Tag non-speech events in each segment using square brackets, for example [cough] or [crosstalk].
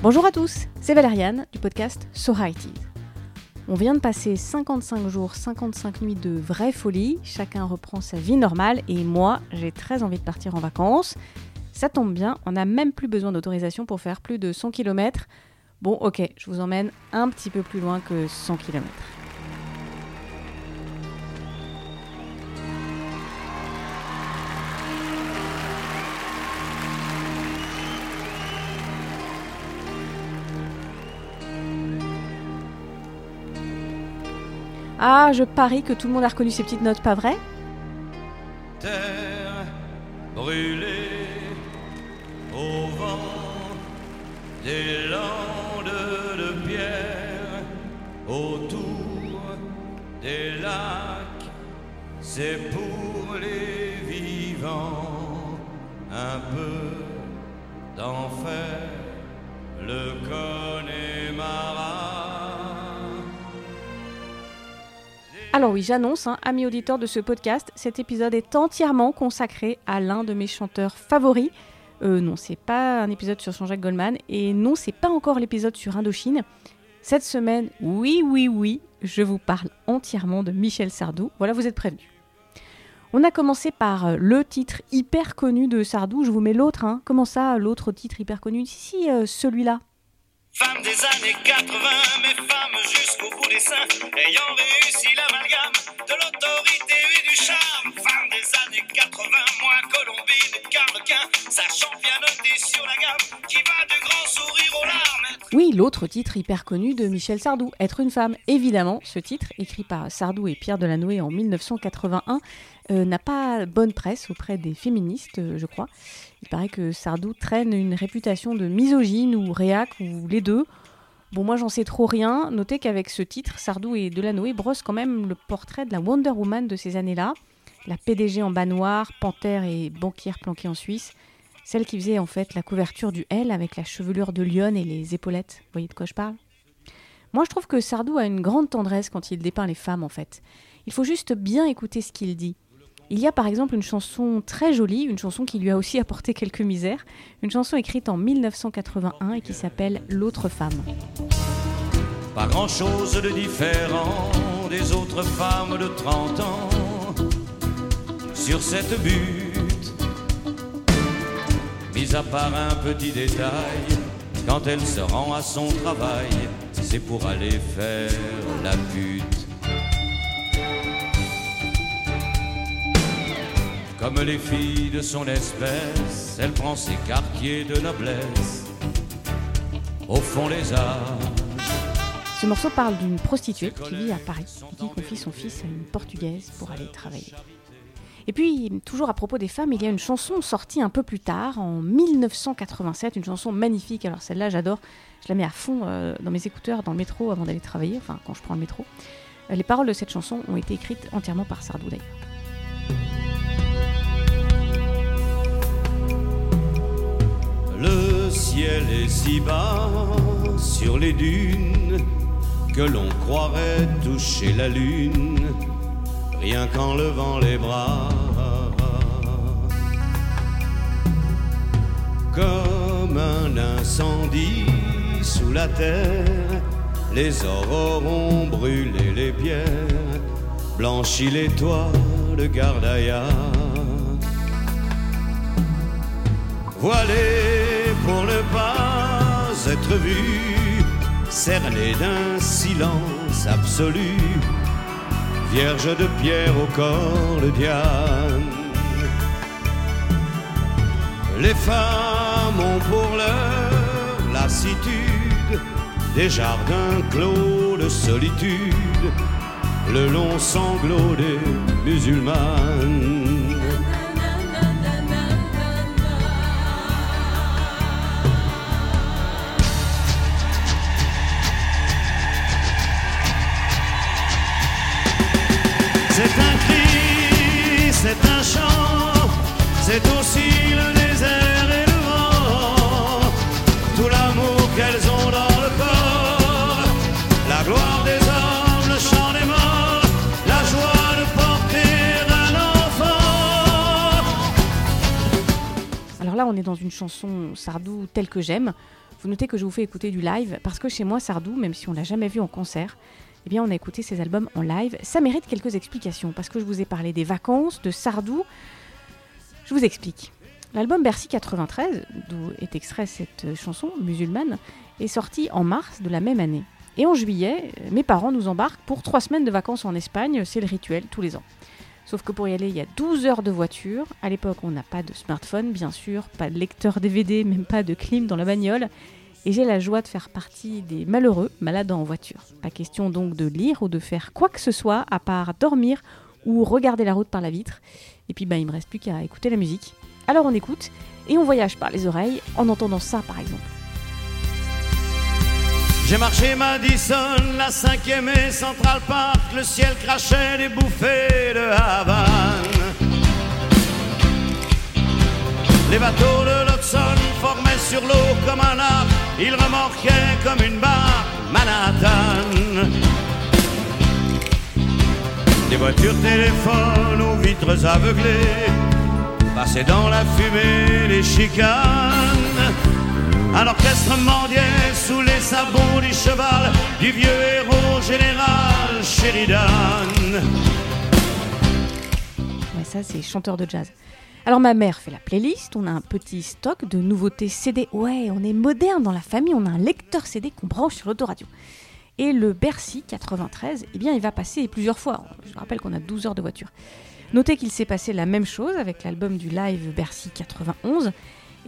Bonjour à tous, c'est Valériane du podcast So On vient de passer 55 jours, 55 nuits de vraie folie, chacun reprend sa vie normale et moi j'ai très envie de partir en vacances. Ça tombe bien, on n'a même plus besoin d'autorisation pour faire plus de 100 km. Bon ok, je vous emmène un petit peu plus loin que 100 km. Ah, je parie que tout le monde a reconnu ces petites notes, pas vrai Terre brûlée au vent des landes de pierre autour des lacs, c'est pour les vivants un peu d'enfer, le Connemara. Alors oui, j'annonce, hein, amis auditeurs de ce podcast, cet épisode est entièrement consacré à l'un de mes chanteurs favoris. Euh, non, c'est pas un épisode sur Jean-Jacques Goldman, et non, c'est pas encore l'épisode sur Indochine. Cette semaine, oui, oui, oui, je vous parle entièrement de Michel Sardou. Voilà, vous êtes prévenus. On a commencé par euh, le titre hyper connu de Sardou. Je vous mets l'autre. Hein. Comment ça, l'autre titre hyper connu? Si, si, euh, celui-là. Femme des années 80, mais femme jusqu'au bout des seins, ayant réussi l'amalgame de l'autorité et du charme. Femme des années 80, moins Colombine, Carlequin, sachant bien l'autre titre hyper connu de Michel Sardou, Être une femme. Évidemment, ce titre, écrit par Sardou et Pierre Delanoë en 1981, euh, n'a pas bonne presse auprès des féministes, euh, je crois. Il paraît que Sardou traîne une réputation de misogyne ou réac ou les deux. Bon, moi j'en sais trop rien. Notez qu'avec ce titre, Sardou et Delanoë brossent quand même le portrait de la Wonder Woman de ces années-là. La PDG en bas noir, panthère et banquière planquée en Suisse. Celle qui faisait en fait la couverture du L avec la chevelure de lionne et les épaulettes. Vous voyez de quoi je parle? Moi je trouve que Sardou a une grande tendresse quand il dépeint les femmes en fait. Il faut juste bien écouter ce qu'il dit. Il y a par exemple une chanson très jolie, une chanson qui lui a aussi apporté quelques misères, une chanson écrite en 1981 et qui s'appelle L'autre femme. Pas grand chose de différent des autres femmes de 30 ans sur cette butte. Mis à part un petit détail, quand elle se rend à son travail, c'est pour aller faire la pute. Comme les filles de son espèce, elle prend ses quartiers de noblesse au fond les âges. Ce morceau parle d'une prostituée qui vit à Paris et qui confie son fils à une portugaise pour aller travailler. Et puis, toujours à propos des femmes, il y a une chanson sortie un peu plus tard, en 1987, une chanson magnifique. Alors celle-là, j'adore. Je la mets à fond euh, dans mes écouteurs, dans le métro, avant d'aller travailler, enfin quand je prends le métro. Euh, les paroles de cette chanson ont été écrites entièrement par Sardou d'ailleurs. Le ciel est si bas sur les dunes que l'on croirait toucher la lune rien qu'en levant les bras. Comme un incendie sous la terre, les aurores ont brûlé les pierres, blanchi les toits de Gardaïa. Voilé pour ne pas être vu, cerné d'un silence absolu, vierge de pierre au corps de Diane. Les femmes ont pour leur lassitude des jardins clos de solitude, le long sanglot des musulmanes. On est dans une chanson Sardou telle que j'aime. Vous notez que je vous fais écouter du live parce que chez moi, Sardou, même si on l'a jamais vu en concert, eh bien on a écouté ses albums en live. Ça mérite quelques explications parce que je vous ai parlé des vacances, de Sardou. Je vous explique. L'album Bercy 93, d'où est extrait cette chanson musulmane, est sorti en mars de la même année. Et en juillet, mes parents nous embarquent pour trois semaines de vacances en Espagne, c'est le rituel tous les ans. Sauf que pour y aller, il y a 12 heures de voiture. À l'époque, on n'a pas de smartphone, bien sûr, pas de lecteur DVD, même pas de clim dans la bagnole. Et j'ai la joie de faire partie des malheureux malades en voiture. Pas question donc de lire ou de faire quoi que ce soit à part dormir ou regarder la route par la vitre. Et puis, bah, il me reste plus qu'à écouter la musique. Alors on écoute et on voyage par les oreilles en entendant ça, par exemple. J'ai marché Madison, la cinquième et Central Park, le ciel crachait des bouffées de Havane. Les bateaux de l'Hudson formaient sur l'eau comme un arc, ils remorquaient comme une barre Manhattan. Des voitures téléphones aux vitres aveuglées passaient dans la fumée les chicanes. Un orchestre mendiait sous les sabots du cheval du vieux héros général Sheridan. Ouais, ça, c'est chanteur de jazz. Alors, ma mère fait la playlist. On a un petit stock de nouveautés CD. Ouais, on est moderne dans la famille. On a un lecteur CD qu'on branche sur l'autoradio. Et le Bercy 93, eh bien, il va passer plusieurs fois. Je rappelle qu'on a 12 heures de voiture. Notez qu'il s'est passé la même chose avec l'album du live Bercy 91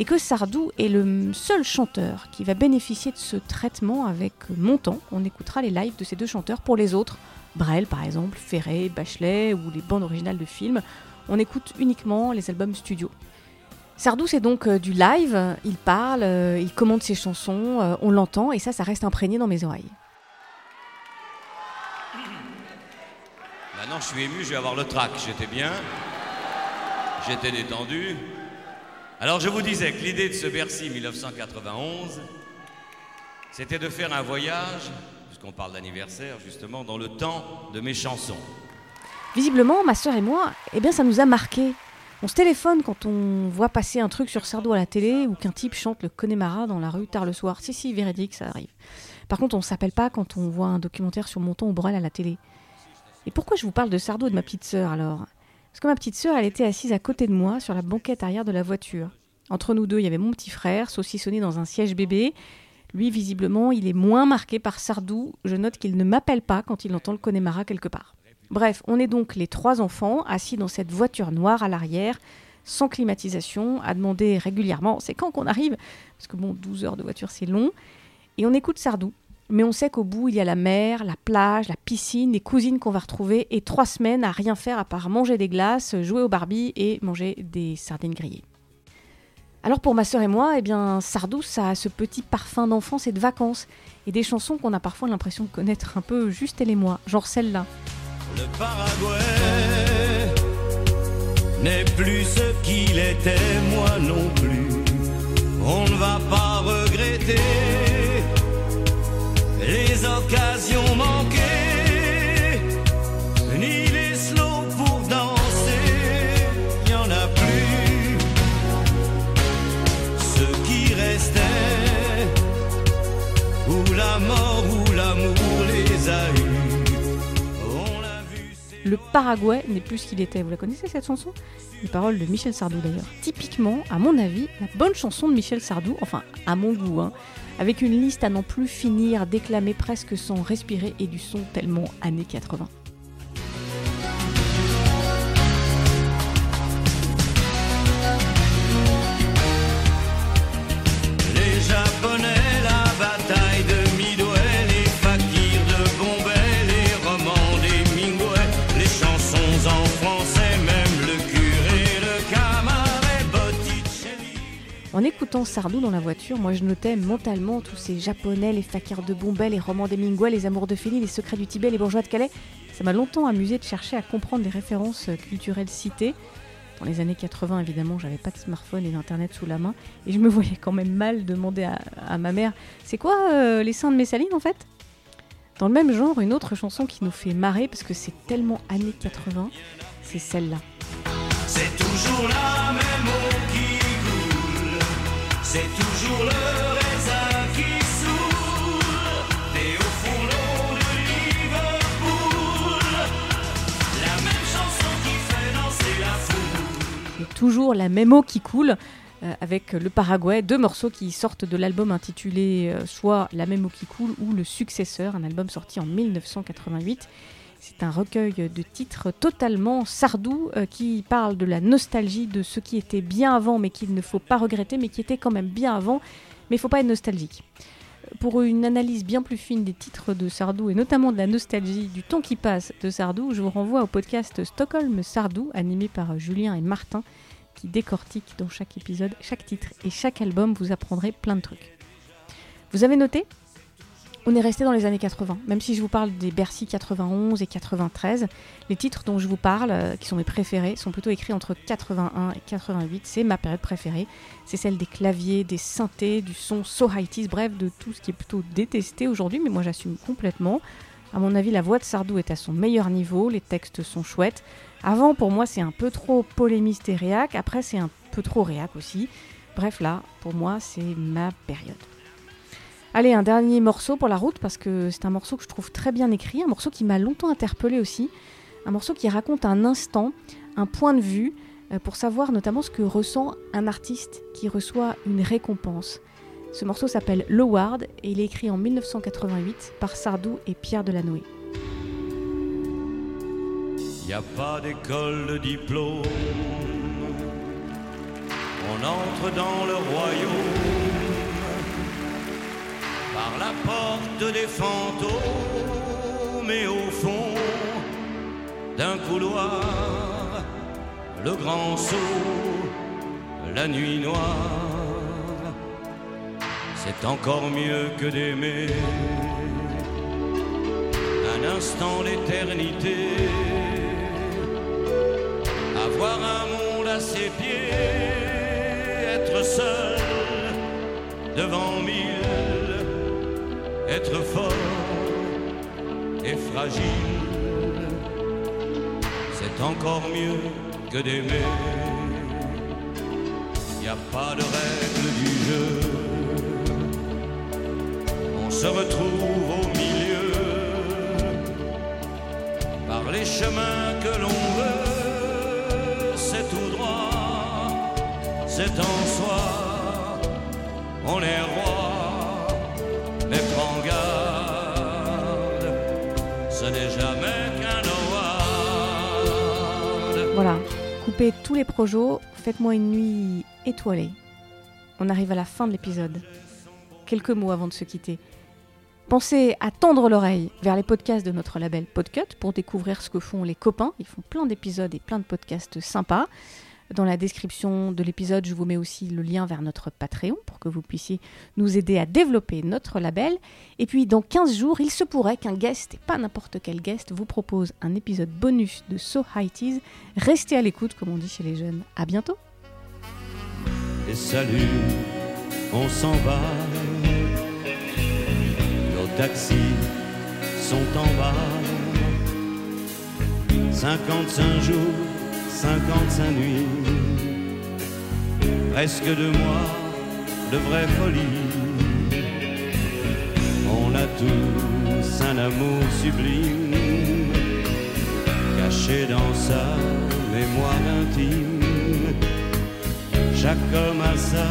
et que Sardou est le seul chanteur qui va bénéficier de ce traitement avec Montant. On écoutera les lives de ces deux chanteurs. Pour les autres, Brel par exemple, Ferré, Bachelet ou les bandes originales de films, on écoute uniquement les albums studio. Sardou, c'est donc euh, du live, il parle, euh, il commande ses chansons, euh, on l'entend, et ça, ça reste imprégné dans mes oreilles. Maintenant, je suis ému, je vais avoir le trac. J'étais bien, j'étais détendu. Alors, je vous disais que l'idée de ce Bercy 1991, c'était de faire un voyage, puisqu'on parle d'anniversaire, justement, dans le temps de mes chansons. Visiblement, ma sœur et moi, eh bien, ça nous a marqué. On se téléphone quand on voit passer un truc sur Sardou à la télé ou qu'un type chante le Connemara dans la rue tard le soir. Si, si, véridique, ça arrive. Par contre, on s'appelle pas quand on voit un documentaire sur Monton ou Borel à la télé. Et pourquoi je vous parle de Sardou et de ma petite sœur alors? Parce que ma petite sœur, elle était assise à côté de moi sur la banquette arrière de la voiture. Entre nous deux, il y avait mon petit frère, saucissonné dans un siège bébé. Lui, visiblement, il est moins marqué par Sardou. Je note qu'il ne m'appelle pas quand il entend le Connemara quelque part. Bref, on est donc les trois enfants assis dans cette voiture noire à l'arrière, sans climatisation, à demander régulièrement c'est quand qu'on arrive? Parce que bon, 12 heures de voiture c'est long. Et on écoute Sardou. Mais on sait qu'au bout, il y a la mer, la plage, la piscine, les cousines qu'on va retrouver et trois semaines à rien faire à part manger des glaces, jouer au Barbie et manger des sardines grillées. Alors pour ma sœur et moi, eh bien, Sardou, a ce petit parfum d'enfance et de vacances, et des chansons qu'on a parfois l'impression de connaître un peu juste elle et moi, genre celle-là. Le Paraguay n'est plus ce qu'il était, moi non plus. On ne va pas regretter les Paraguay n'est plus ce qu'il était. Vous la connaissez cette chanson? Les paroles de Michel Sardou d'ailleurs. Typiquement, à mon avis, la bonne chanson de Michel Sardou, enfin à mon goût, hein, avec une liste à n'en plus finir, déclamée presque sans respirer et du son tellement années 80. En écoutant Sardou dans la voiture, moi je notais mentalement tous ces japonais, les fakirs de Bombay, les romans d'Hemingway, les amours de Félix, les secrets du Tibet, les bourgeois de Calais. Ça m'a longtemps amusé de chercher à comprendre les références euh, culturelles citées. Dans les années 80, évidemment, j'avais pas de smartphone et d'internet sous la main, et je me [laughs] voyais quand même mal demander à, à ma mère C'est quoi euh, les seins de Messaline en fait? Dans le même genre, une autre chanson qui nous fait marrer parce que c'est tellement années 80, c'est celle-là. C'est toujours le raisin qui saoule des hauts fourlons de Liverpool. La même chanson qui fait danser la foule. Et toujours la même eau qui coule. Euh, avec le Paraguay, deux morceaux qui sortent de l'album intitulé euh, soit La même eau qui coule ou Le successeur, un album sorti en 1988. C'est un recueil de titres totalement sardou euh, qui parle de la nostalgie de ce qui était bien avant mais qu'il ne faut pas regretter mais qui était quand même bien avant mais il faut pas être nostalgique. Pour une analyse bien plus fine des titres de Sardou et notamment de la nostalgie du temps qui passe de Sardou, je vous renvoie au podcast Stockholm Sardou animé par Julien et Martin qui décortique dans chaque épisode chaque titre et chaque album, vous apprendrez plein de trucs. Vous avez noté? On est resté dans les années 80. Même si je vous parle des Bercy 91 et 93, les titres dont je vous parle, euh, qui sont mes préférés, sont plutôt écrits entre 81 et 88. C'est ma période préférée. C'est celle des claviers, des synthés, du son so high bref, de tout ce qui est plutôt détesté aujourd'hui, mais moi j'assume complètement. À mon avis, la voix de Sardou est à son meilleur niveau, les textes sont chouettes. Avant, pour moi, c'est un peu trop polémiste réac. Après, c'est un peu trop réac aussi. Bref, là, pour moi, c'est ma période. Allez, un dernier morceau pour la route, parce que c'est un morceau que je trouve très bien écrit, un morceau qui m'a longtemps interpellé aussi, un morceau qui raconte un instant, un point de vue, euh, pour savoir notamment ce que ressent un artiste qui reçoit une récompense. Ce morceau s'appelle Loward et il est écrit en 1988 par Sardou et Pierre Delanoë. On entre dans le royaume des fantômes et au fond d'un couloir, le grand saut, la nuit noire, c'est encore mieux que d'aimer un instant l'éternité, avoir un monde à ses pieds, être seul devant mille être fort et fragile, c'est encore mieux que d'aimer. N'y a pas de règle du jeu, on se retrouve au milieu par les chemins que l'on veut, c'est tout droit, c'est en soi, on est roi. Tous les projets, faites-moi une nuit étoilée. On arrive à la fin de l'épisode. Quelques mots avant de se quitter. Pensez à tendre l'oreille vers les podcasts de notre label Podcut pour découvrir ce que font les copains. Ils font plein d'épisodes et plein de podcasts sympas. Dans la description de l'épisode, je vous mets aussi le lien vers notre Patreon pour que vous puissiez nous aider à développer notre label. Et puis dans 15 jours, il se pourrait qu'un guest, et pas n'importe quel guest, vous propose un épisode bonus de So High Teas. Restez à l'écoute, comme on dit chez les jeunes. À bientôt. Et salut, on s'en va. Nos taxis sont en bas. 55 jours 55 nuits, presque deux mois de vraie folie. On a tous un amour sublime, caché dans sa mémoire intime. Chaque homme a sa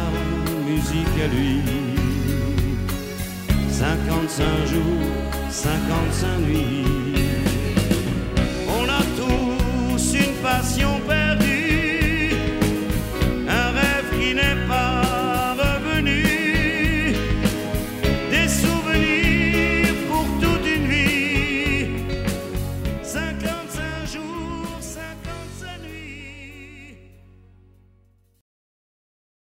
musique à lui. 55 jours, 55 nuits.